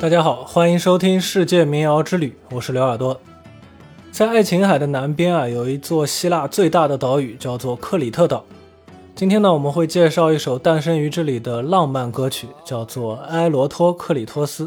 大家好，欢迎收听《世界民谣之旅》，我是刘耳朵。在爱琴海的南边啊，有一座希腊最大的岛屿，叫做克里特岛。今天呢，我们会介绍一首诞生于这里的浪漫歌曲，叫做《埃罗托克里托斯》。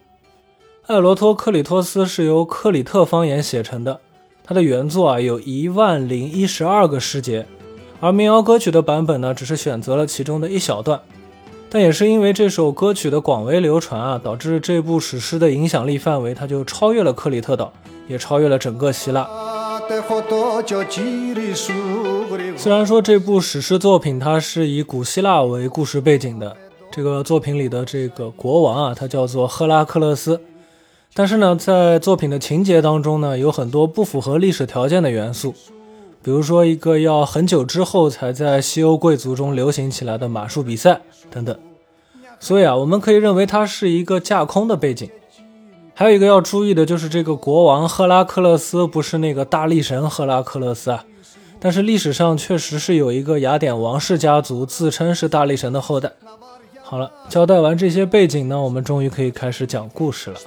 艾罗托克里托斯是由克里特方言写成的。它的原作啊有一万零一十二个诗节，而民谣歌曲的版本呢只是选择了其中的一小段。但也是因为这首歌曲的广为流传啊，导致这部史诗的影响力范围它就超越了克里特岛，也超越了整个希腊。虽然说这部史诗作品它是以古希腊为故事背景的，这个作品里的这个国王啊，他叫做赫拉克勒斯。但是呢，在作品的情节当中呢，有很多不符合历史条件的元素，比如说一个要很久之后才在西欧贵族中流行起来的马术比赛等等。所以啊，我们可以认为它是一个架空的背景。还有一个要注意的就是，这个国王赫拉克勒斯不是那个大力神赫拉克勒斯啊，但是历史上确实是有一个雅典王室家族自称是大力神的后代。好了，交代完这些背景呢，我们终于可以开始讲故事了。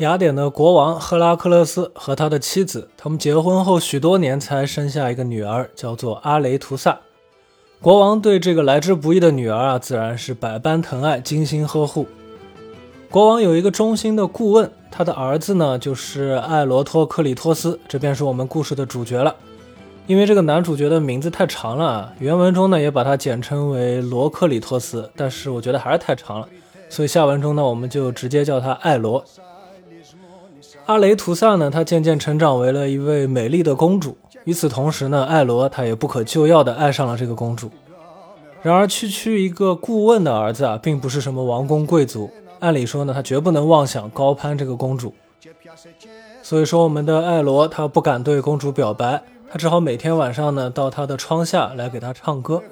雅典的国王赫拉克勒斯和他的妻子，他们结婚后许多年才生下一个女儿，叫做阿雷图萨。国王对这个来之不易的女儿啊，自然是百般疼爱，精心呵护。国王有一个忠心的顾问，他的儿子呢，就是艾罗托克里托斯，这便是我们故事的主角了。因为这个男主角的名字太长了，原文中呢也把它简称为罗克里托斯，但是我觉得还是太长了，所以下文中呢我们就直接叫他艾罗。阿雷图萨呢，她渐渐成长为了一位美丽的公主。与此同时呢，艾罗他也不可救药的爱上了这个公主。然而区区一个顾问的儿子啊，并不是什么王公贵族，按理说呢，他绝不能妄想高攀这个公主。所以说，我们的艾罗他不敢对公主表白。他只好每天晚上呢，到他的窗下来给他唱歌。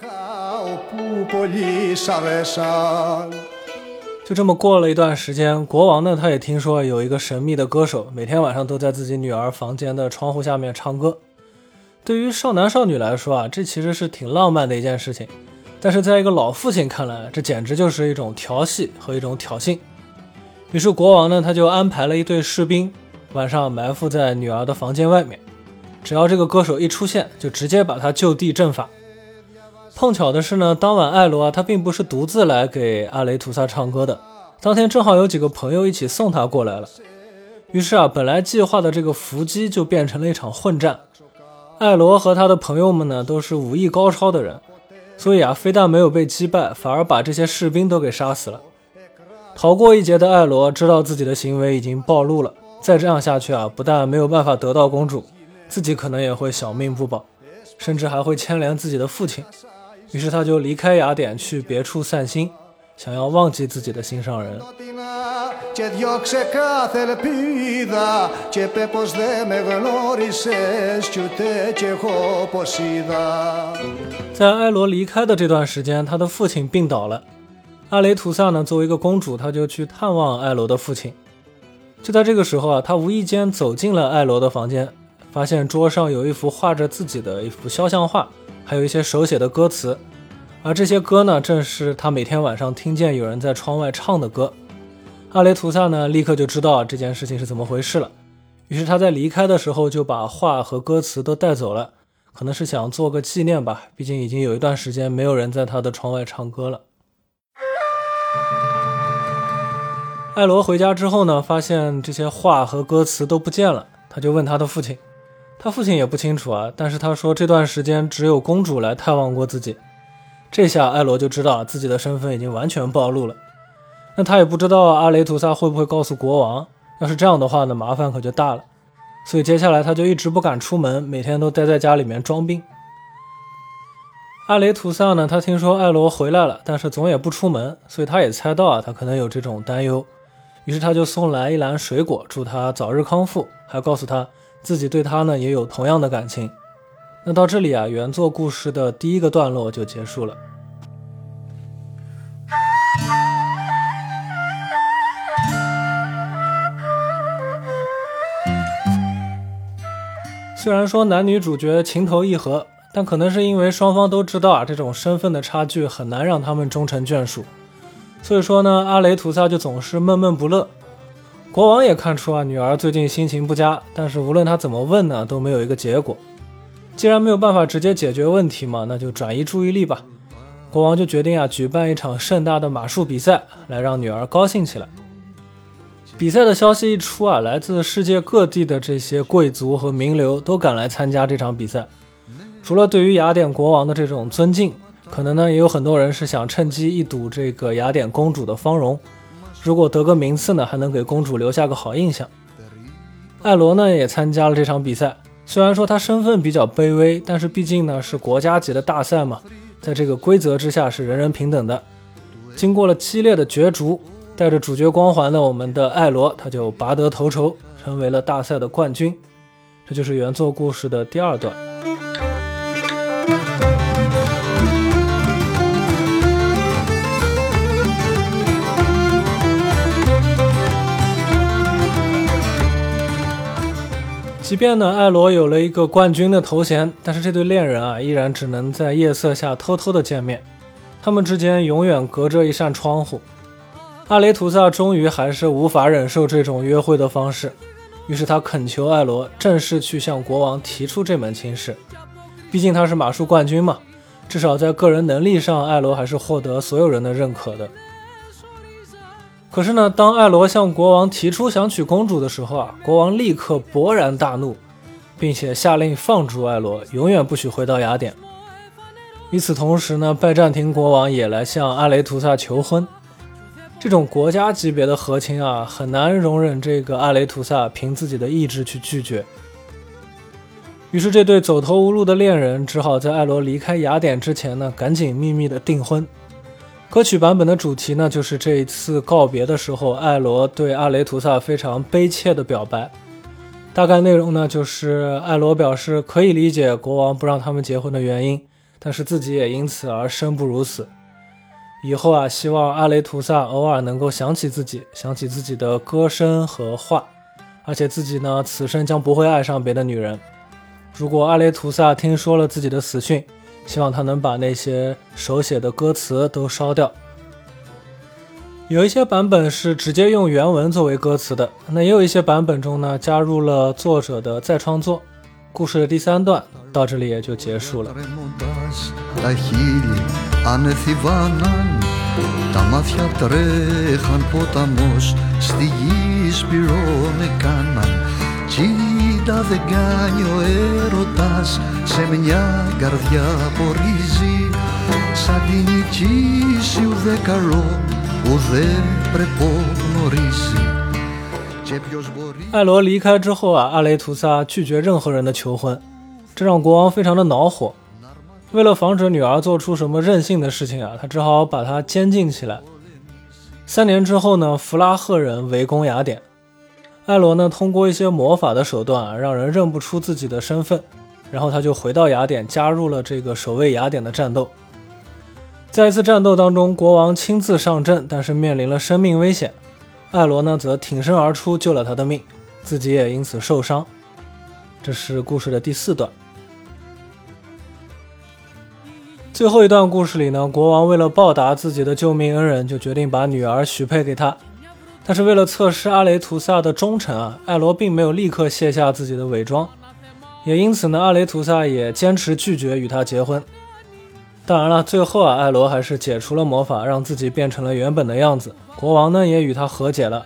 就这么过了一段时间，国王呢，他也听说有一个神秘的歌手，每天晚上都在自己女儿房间的窗户下面唱歌。对于少男少女来说啊，这其实是挺浪漫的一件事情。但是在一个老父亲看来，这简直就是一种调戏和一种挑衅。于是国王呢，他就安排了一队士兵，晚上埋伏在女儿的房间外面。只要这个歌手一出现，就直接把他就地正法。碰巧的是呢，当晚艾罗啊，他并不是独自来给阿雷图萨唱歌的，当天正好有几个朋友一起送他过来了。于是啊，本来计划的这个伏击就变成了一场混战。艾罗和他的朋友们呢，都是武艺高超的人，所以啊，非但没有被击败，反而把这些士兵都给杀死了。逃过一劫的艾罗知道自己的行为已经暴露了，再这样下去啊，不但没有办法得到公主。自己可能也会小命不保，甚至还会牵连自己的父亲。于是他就离开雅典，去别处散心，想要忘记自己的心上人。在埃罗离开的这段时间，他的父亲病倒了。阿雷图萨呢，作为一个公主，她就去探望艾罗的父亲。就在这个时候啊，她无意间走进了艾罗的房间。发现桌上有一幅画着自己的一幅肖像画，还有一些手写的歌词，而这些歌呢，正是他每天晚上听见有人在窗外唱的歌。阿雷图萨呢，立刻就知道这件事情是怎么回事了，于是他在离开的时候就把画和歌词都带走了，可能是想做个纪念吧，毕竟已经有一段时间没有人在他的窗外唱歌了。艾罗回家之后呢，发现这些画和歌词都不见了，他就问他的父亲。他父亲也不清楚啊，但是他说这段时间只有公主来探望过自己。这下艾罗就知道自己的身份已经完全暴露了。那他也不知道阿雷图萨会不会告诉国王。要是这样的话呢，麻烦可就大了。所以接下来他就一直不敢出门，每天都待在家里面装病。阿雷图萨呢，他听说艾罗回来了，但是总也不出门，所以他也猜到啊，他可能有这种担忧，于是他就送来一篮水果，祝他早日康复，还告诉他自己对他呢也有同样的感情。那到这里啊，原作故事的第一个段落就结束了。虽然说男女主角情投意合，但可能是因为双方都知道啊，这种身份的差距很难让他们终成眷属，所以说呢，阿雷图萨就总是闷闷不乐。国王也看出啊，女儿最近心情不佳，但是无论他怎么问呢，都没有一个结果。既然没有办法直接解决问题嘛，那就转移注意力吧。国王就决定啊，举办一场盛大的马术比赛，来让女儿高兴起来。比赛的消息一出啊，来自世界各地的这些贵族和名流都赶来参加这场比赛。除了对于雅典国王的这种尊敬，可能呢也有很多人是想趁机一睹这个雅典公主的芳容。如果得个名次呢，还能给公主留下个好印象。艾罗呢也参加了这场比赛，虽然说他身份比较卑微，但是毕竟呢是国家级的大赛嘛，在这个规则之下是人人平等的。经过了激烈的角逐。带着主角光环的我们的艾罗，他就拔得头筹，成为了大赛的冠军。这就是原作故事的第二段。即便呢，艾罗有了一个冠军的头衔，但是这对恋人啊，依然只能在夜色下偷偷的见面，他们之间永远隔着一扇窗户。阿雷图萨终于还是无法忍受这种约会的方式，于是他恳求艾罗正式去向国王提出这门亲事。毕竟他是马术冠军嘛，至少在个人能力上，艾罗还是获得所有人的认可的。可是呢，当艾罗向国王提出想娶公主的时候啊，国王立刻勃然大怒，并且下令放逐艾罗，永远不许回到雅典。与此同时呢，拜占庭国王也来向阿雷图萨求婚。这种国家级别的和亲啊，很难容忍这个阿雷图萨凭自己的意志去拒绝。于是，这对走投无路的恋人只好在艾罗离开雅典之前呢，赶紧秘密的订婚。歌曲版本的主题呢，就是这一次告别的时候，艾罗对阿雷图萨非常悲切的表白。大概内容呢，就是艾罗表示可以理解国王不让他们结婚的原因，但是自己也因此而生不如死。以后啊，希望阿雷图萨偶尔能够想起自己，想起自己的歌声和画，而且自己呢，此生将不会爱上别的女人。如果阿雷图萨听说了自己的死讯，希望他能把那些手写的歌词都烧掉。有一些版本是直接用原文作为歌词的，那也有一些版本中呢，加入了作者的再创作。故事的第三段到这里也就结束了。κάνει ο έρωτας Σε μια καρδιά πορίζει Σαν την νικήσει ουδέ καλό Ουδέ πρεπό γνωρίζει 艾罗离开之后啊，阿雷图萨拒绝任何人的求婚，这让国王非常的恼火。为了防止女儿做出什么任性的事情啊，他只好把她监禁起来。三年之后呢，弗拉赫人围攻雅典， 艾罗呢通过一些魔法的手段，让人认不出自己的身份，然后他就回到雅典，加入了这个守卫雅典的战斗。在一次战斗当中，国王亲自上阵，但是面临了生命危险，艾罗呢则挺身而出救了他的命，自己也因此受伤。这是故事的第四段。最后一段故事里呢，国王为了报答自己的救命恩人，就决定把女儿许配给他。但是为了测试阿雷图萨的忠诚啊，艾罗并没有立刻卸下自己的伪装，也因此呢，阿雷图萨也坚持拒绝与他结婚。当然了，最后啊，艾罗还是解除了魔法，让自己变成了原本的样子。国王呢也与他和解了，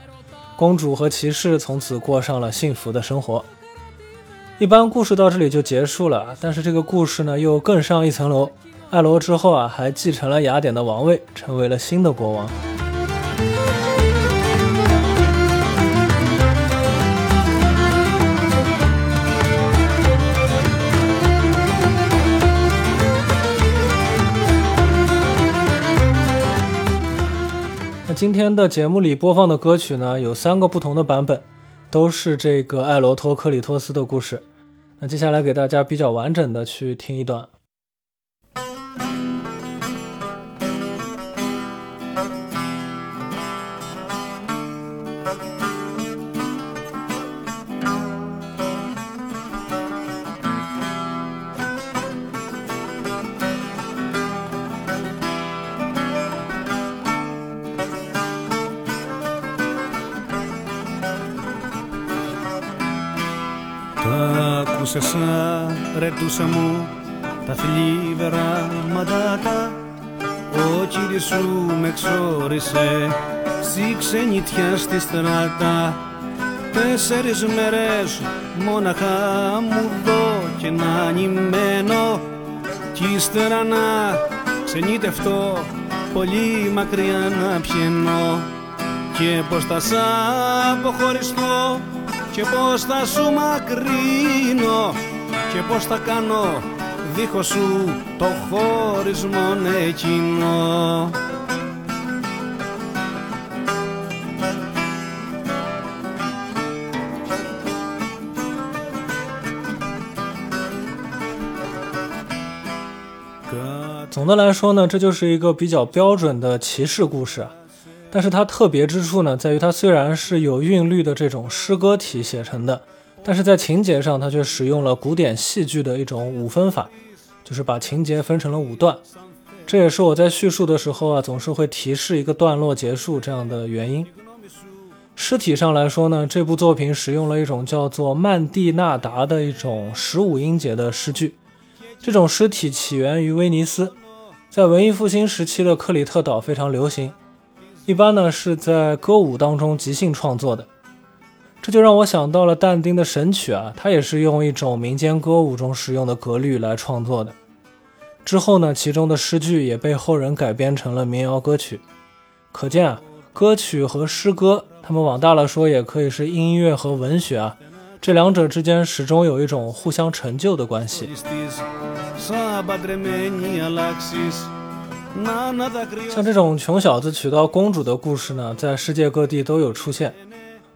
公主和骑士从此过上了幸福的生活。一般故事到这里就结束了，但是这个故事呢又更上一层楼。艾罗之后啊，还继承了雅典的王位，成为了新的国王。今天的节目里播放的歌曲呢，有三个不同的版本，都是这个艾罗托克里托斯的故事。那接下来给大家比较完整的去听一段。Άκουσες ρετούσα μου τα θλίβερα μαντάτα. Ο κύριος σου με εξόρισε στη ξενιτιά στη στράτα. Τέσσερις μέρες μόναχα μου δω και να ανημένω. Κι ύστερα να ξενιτευτώ πολύ μακριά να πιένω. Και πως θα σ' αποχωριστώ και πως θα σου μακρύνω και πως θα κάνω δίχως σου το χωρισμό εκείνο《总的来说呢，这就是一个比较标准的骑士故事。 但是它特别之处呢，在于它虽然是有韵律的这种诗歌体写成的，但是在情节上，它却使用了古典戏剧的一种五分法，就是把情节分成了五段。这也是我在叙述的时候啊，总是会提示一个段落结束这样的原因。诗体上来说呢，这部作品使用了一种叫做曼蒂纳达的一种十五音节的诗句。这种诗体起源于威尼斯，在文艺复兴时期的克里特岛非常流行。一般呢是在歌舞当中即兴创作的，这就让我想到了但丁的《神曲》啊，他也是用一种民间歌舞中使用的格律来创作的。之后呢，其中的诗句也被后人改编成了民谣歌曲。可见啊，歌曲和诗歌，他们往大了说也可以是音乐和文学啊，这两者之间始终有一种互相成就的关系。像这种穷小子娶到公主的故事呢，在世界各地都有出现。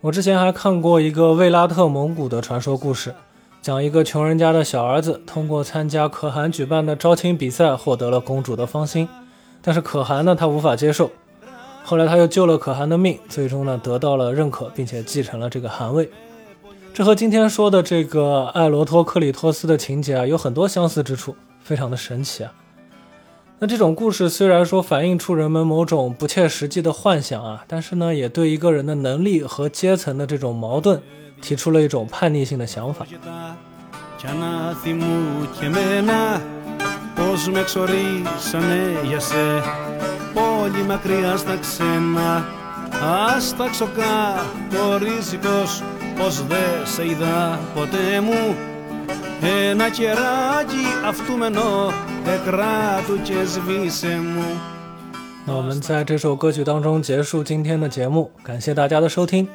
我之前还看过一个卫拉特蒙古的传说故事，讲一个穷人家的小儿子通过参加可汗举办的招亲比赛，获得了公主的芳心。但是可汗呢，他无法接受。后来他又救了可汗的命，最终呢得到了认可，并且继承了这个汗位。这和今天说的这个艾罗托克里托斯的情节啊，有很多相似之处，非常的神奇啊。那这种故事虽然说反映出人们某种不切实际的幻想啊，但是呢，也对一个人的能力和阶层的这种矛盾提出了一种叛逆性的想法。那我们在这首歌曲当中结束今天的节目，感谢大家的收听。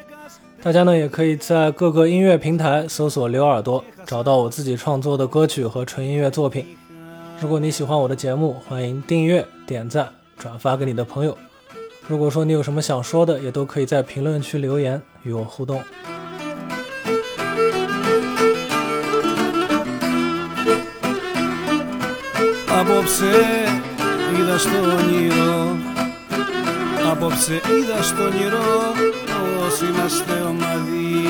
大家呢也可以在各个音乐平台搜索“刘耳朵”，找到我自己创作的歌曲和纯音乐作品。如果你喜欢我的节目，欢迎订阅、点赞、转发给你的朋友。如果说你有什么想说的，也都可以在评论区留言与我互动。Απόψε είδα στο όνειρο. Απόψε είδα στο όνειρο Πως είμαστε ομαδοί